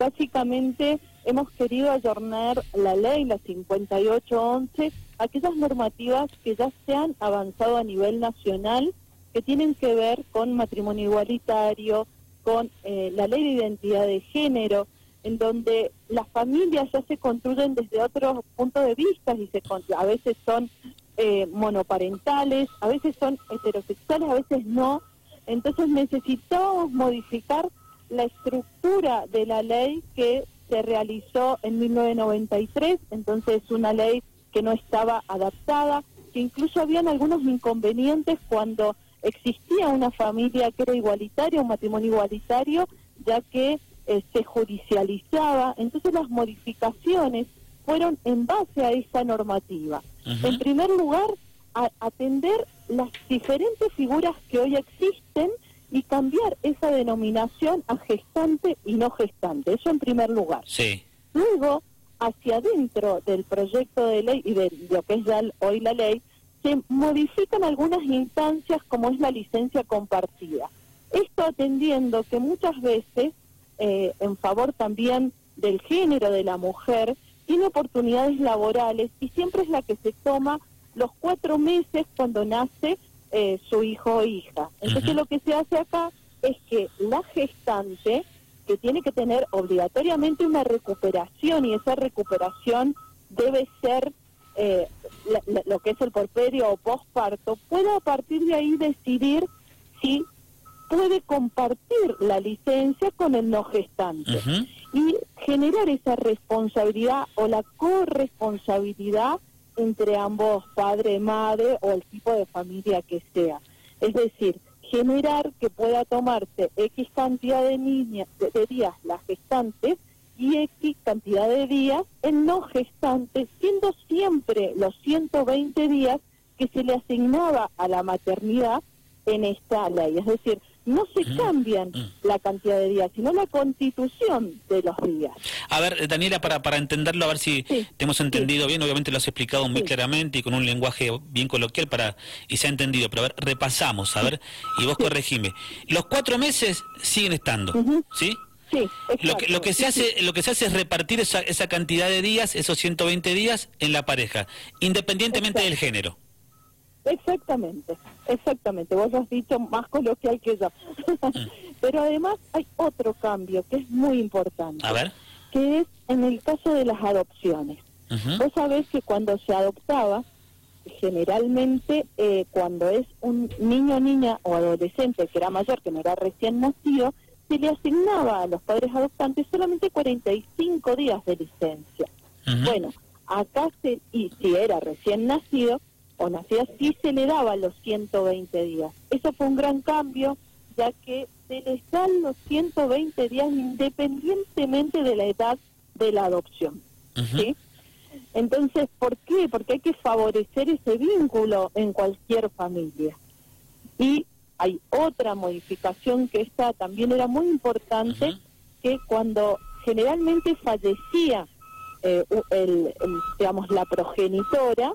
Básicamente hemos querido ayornar la ley, la 5811, aquellas normativas que ya se han avanzado a nivel nacional, que tienen que ver con matrimonio igualitario, con eh, la ley de identidad de género, en donde las familias ya se construyen desde otros puntos de vista y se, a veces son eh, monoparentales, a veces son heterosexuales, a veces no. Entonces necesitamos modificar la estructura de la ley que se realizó en 1993, entonces una ley que no estaba adaptada, que incluso habían algunos inconvenientes cuando existía una familia que era igualitaria, un matrimonio igualitario, ya que eh, se judicializaba. Entonces las modificaciones fueron en base a esa normativa. En primer lugar, a atender las diferentes figuras que hoy existen y cambiar esa denominación a gestante y no gestante. Eso en primer lugar. Sí. Luego, hacia adentro del proyecto de ley y de lo que es ya hoy la ley, se modifican algunas instancias como es la licencia compartida. Esto atendiendo que muchas veces, eh, en favor también del género de la mujer, tiene oportunidades laborales y siempre es la que se toma los cuatro meses cuando nace eh, su hijo o hija. Entonces lo que se hace acá es que la gestante, que tiene que tener obligatoriamente una recuperación y esa recuperación debe ser eh, lo que es el porperio o posparto, pueda a partir de ahí decidir si puede compartir la licencia con el no gestante. Y generar esa responsabilidad o la corresponsabilidad entre ambos padre, madre o el tipo de familia que sea. Es decir, generar que pueda tomarse X cantidad de, niñas, de, días las gestantes y X cantidad de días en no gestantes, siendo siempre los 120 días que se le asignaba a la maternidad en esta ley. Es decir, no se cambian la cantidad de días, sino la constitución de los días. A ver, Daniela, para, para entenderlo, a ver si te hemos entendido bien, obviamente lo has explicado muy claramente y con un lenguaje bien coloquial para y se ha entendido, pero a ver, repasamos, a ver, y vos corregime. Los cuatro meses siguen estando, ¿sí? Sí, lo que, lo que se hace lo que se hace es repartir esa, esa cantidad de días, esos 120 días en la pareja, independientemente del género. Exactamente, exactamente. Vos has dicho más coloquial que yo. Pero además hay otro cambio que es muy importante. A ver. Que es en el caso de las adopciones. Vos sabés que cuando se adoptaba, generalmente eh, cuando es un niño, niña o adolescente que era mayor, que no era recién nacido, se le asignaba a los padres adoptantes solamente 45 días de licencia. Bueno, acá se, y si era recién nacido, o nacía, sí se le daba los 120 días. Eso fue un gran cambio, ya que se les dan los 120 días independientemente de la edad de la adopción. ¿sí? Entonces, ¿por qué? Porque hay que favorecer ese vínculo en cualquier familia. Y hay otra modificación que esta también era muy importante, que cuando generalmente fallecía eh, el, digamos, la progenitora,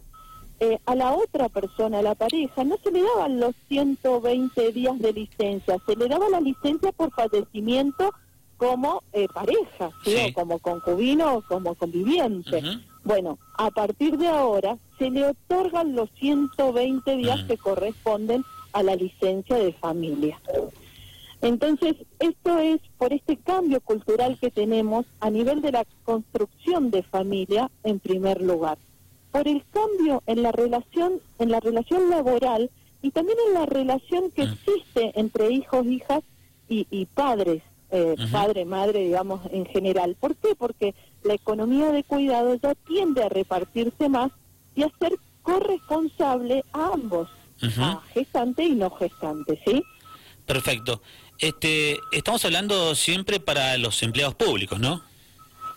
eh, a la otra persona, a la pareja, no se le daban los 120 días de licencia, se le daba la licencia por fallecimiento como eh, pareja, como concubino o como conviviente. Bueno, a partir de ahora se le otorgan los 120 días que corresponden a la licencia de familia. Entonces, esto es por este cambio cultural que tenemos a nivel de la construcción de familia en primer lugar por el cambio en la relación, en la relación laboral y también en la relación que mm. existe entre hijos, hijas y, padres, eh, padre, madre, digamos, en general. ¿Por qué? Porque la economía de cuidado ya tiende a repartirse más y a ser corresponsable a ambos, a gestante y no gestante, ¿sí? Perfecto. Este, estamos hablando siempre para los empleados públicos, ¿no?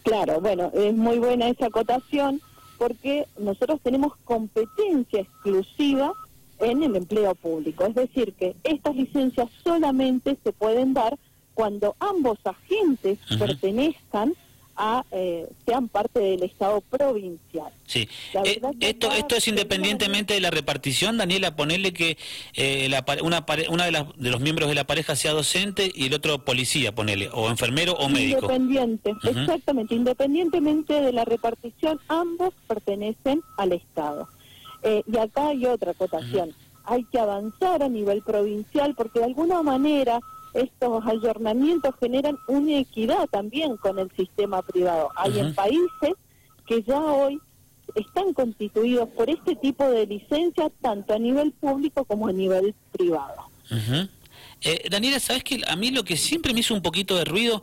Claro, bueno, es muy buena esa acotación porque nosotros tenemos competencia exclusiva en el empleo público. Es decir, que estas licencias solamente se pueden dar cuando ambos agentes pertenezcan a eh, sean parte del Estado provincial. Sí, eh, esto esto es independientemente de la repartición, Daniela, ponerle que eh, la, una, una de, las, de los miembros de la pareja sea docente y el otro policía, ponele, o enfermero o médico. Independiente, exactamente, independientemente de la repartición, ambos pertenecen al Estado. y acá hay otra acotación, hay que avanzar a nivel provincial porque de alguna manera estos ayornamientos generan una equidad también con el sistema privado. Hay en países que ya hoy están constituidos por este tipo de licencias tanto a nivel público como a nivel privado. Eh, Daniela, ¿sabes que A mí lo que siempre me hizo un poquito de ruido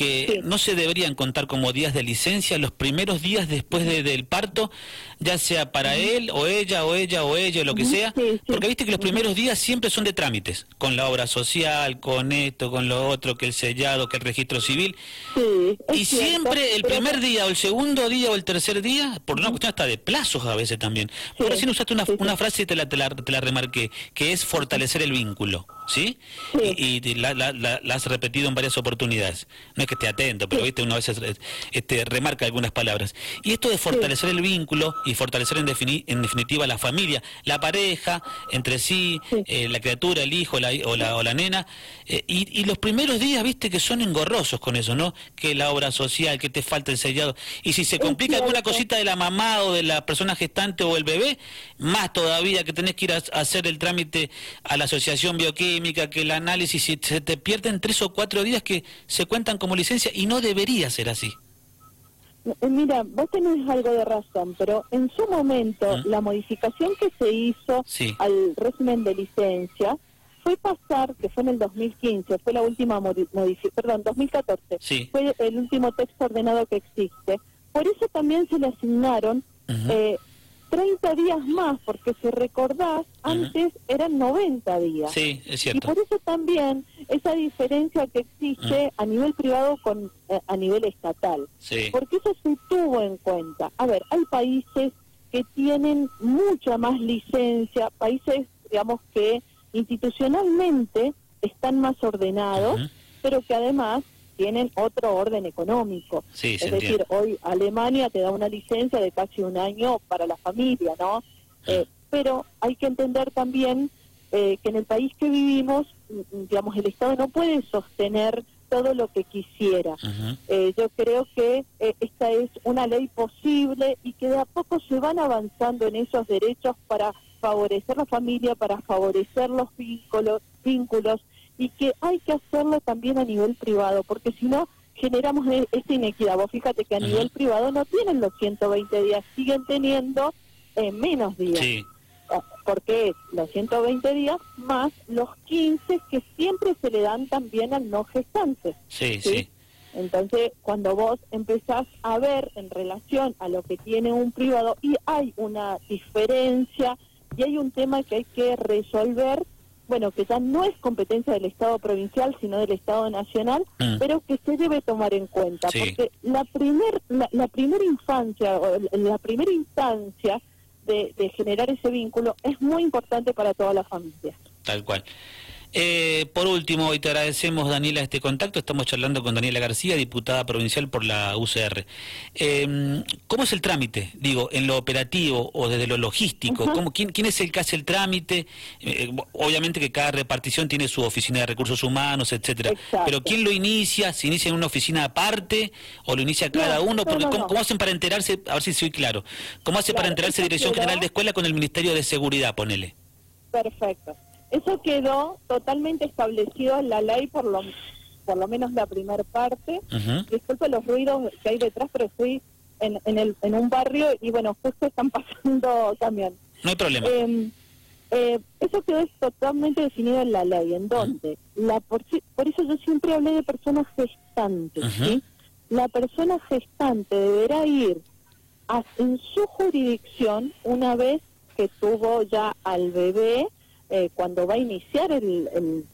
que no se deberían contar como días de licencia los primeros días después del parto, ya sea para él o ella o ella o ella, lo que sea, porque viste que los primeros días siempre son de trámites, con la obra social, con esto, con lo otro, que el sellado, que el registro civil. y siempre el primer día o el segundo día o el tercer día, por una cuestión hasta de plazos a veces también. Por recién usaste una, una frase y te la, te, la, te la remarqué, que es fortalecer el vínculo. ¿Sí? Y, la, la, has repetido en varias oportunidades. No es que esté atento, pero viste, uno a veces este, remarca algunas palabras. Y esto de fortalecer el vínculo y fortalecer en, en, definitiva la familia, la pareja, entre sí, eh, la criatura, el hijo la, o, la, o la nena, eh, y, los primeros días, viste, que son engorrosos con eso, ¿no? Que la obra social, que te falta el sellado. Y si se complica alguna cosita de la mamá o de la persona gestante o el bebé, más todavía que tenés que ir a, hacer el trámite a la asociación bioquímica que el análisis, si se te pierden tres o cuatro días que se cuentan como licencia y no debería ser así. Eh, mira, vos tenés algo de razón, pero en su momento la modificación que se hizo al régimen de licencia fue pasar, que fue en el 2015, fue la última modificación, perdón, 2014, fue el último texto ordenado que existe. Por eso también se le asignaron 30 días más, porque si recordás, antes eran 90 días. Sí, es cierto. Y por eso también esa diferencia que existe a nivel privado con eh, a nivel estatal. Sí. Porque eso se tuvo en cuenta. A ver, hay países que tienen mucha más licencia, países, digamos, que institucionalmente están más ordenados, pero que además tienen otro orden económico. es decir, hoy Alemania te da una licencia de casi un año para la familia, ¿no? Eh, pero hay que entender también eh, que en el país que vivimos, mm, digamos, el Estado no puede sostener todo lo que quisiera. Eh, yo creo que esta es una ley posible y que de a poco se van avanzando en esos derechos para favorecer la familia, para favorecer los vínculos, vínculos y que hay que hacerlo también a nivel privado, porque si no generamos e-, esta inequidad. Vos fíjate que a nivel privado no tienen los 120 días, siguen teniendo eh, menos días. Sí. Porque los 120 días más los 15 que siempre se le dan también al no gestante. Sí, sí. Entonces, cuando vos empezás a ver en relación a lo que tiene un privado y hay una diferencia y hay un tema que hay que resolver bueno, que ya no es competencia del Estado provincial, sino del Estado nacional, mm. pero que se debe tomar en cuenta, porque la primer, la, primera infancia, o la primera instancia de, de generar ese vínculo es muy importante para toda la familia. Tal cual. Eh, por último, y te agradecemos, Daniela, este contacto. Estamos charlando con Daniela García, diputada provincial por la UCR. Eh, ¿Cómo es el trámite? Digo, en lo operativo o desde lo logístico. ¿cómo, quién, es el que hace el trámite? Eh, obviamente que cada repartición tiene su oficina de recursos humanos, etcétera. Pero ¿quién lo inicia? ¿Se inicia en una oficina aparte o lo inicia cada uno? Porque ¿cómo, hacen para enterarse? A ver si soy claro. ¿Cómo hace para enterarse Dirección General de Escuela con el Ministerio de Seguridad? Ponele. Perfecto. Eso quedó totalmente establecido en la ley, por lo, por lo menos la primera parte. Disculpe los ruidos que hay detrás, pero fui en, en, el, en un barrio y bueno, justo están pasando también. No hay problema. Em, eh, eso quedó totalmente definido en la ley, en donde la por, por, eso yo siempre hablé de personas gestantes. La persona gestante deberá ir a, en su jurisdicción una vez que tuvo ya al bebé eh, cuando va a iniciar el,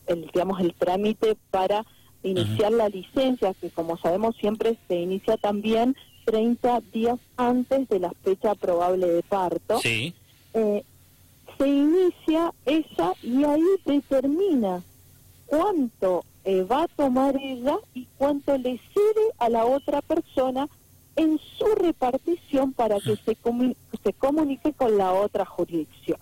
el, digamos el trámite para iniciar la licencia, que como sabemos siempre se inicia también 30 días antes de la fecha probable de parto. Sí. Eh, se inicia esa y ahí determina cuánto eh, va a tomar ella y cuánto le cede a la otra persona en su repartición para que se, se comunique con la otra jurisdicción.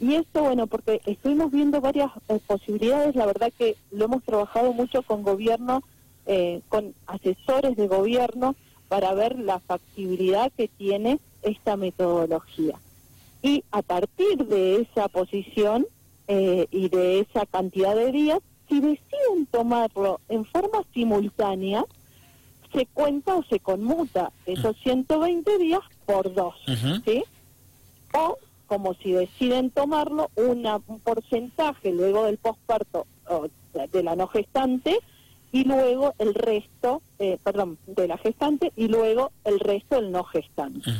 Y esto, bueno, porque estuvimos viendo varias eh, posibilidades, la verdad que lo hemos trabajado mucho con gobierno, eh, con asesores de gobierno, para ver la factibilidad que tiene esta metodología. Y a partir de esa posición eh, y de esa cantidad de días, si deciden tomarlo en forma simultánea, se cuenta o se conmuta esos 120 días por dos, ¿sí? O como si deciden tomarlo, una, un porcentaje luego del posparto de la no gestante y luego el resto, eh, perdón, de la gestante y luego el resto del no gestante.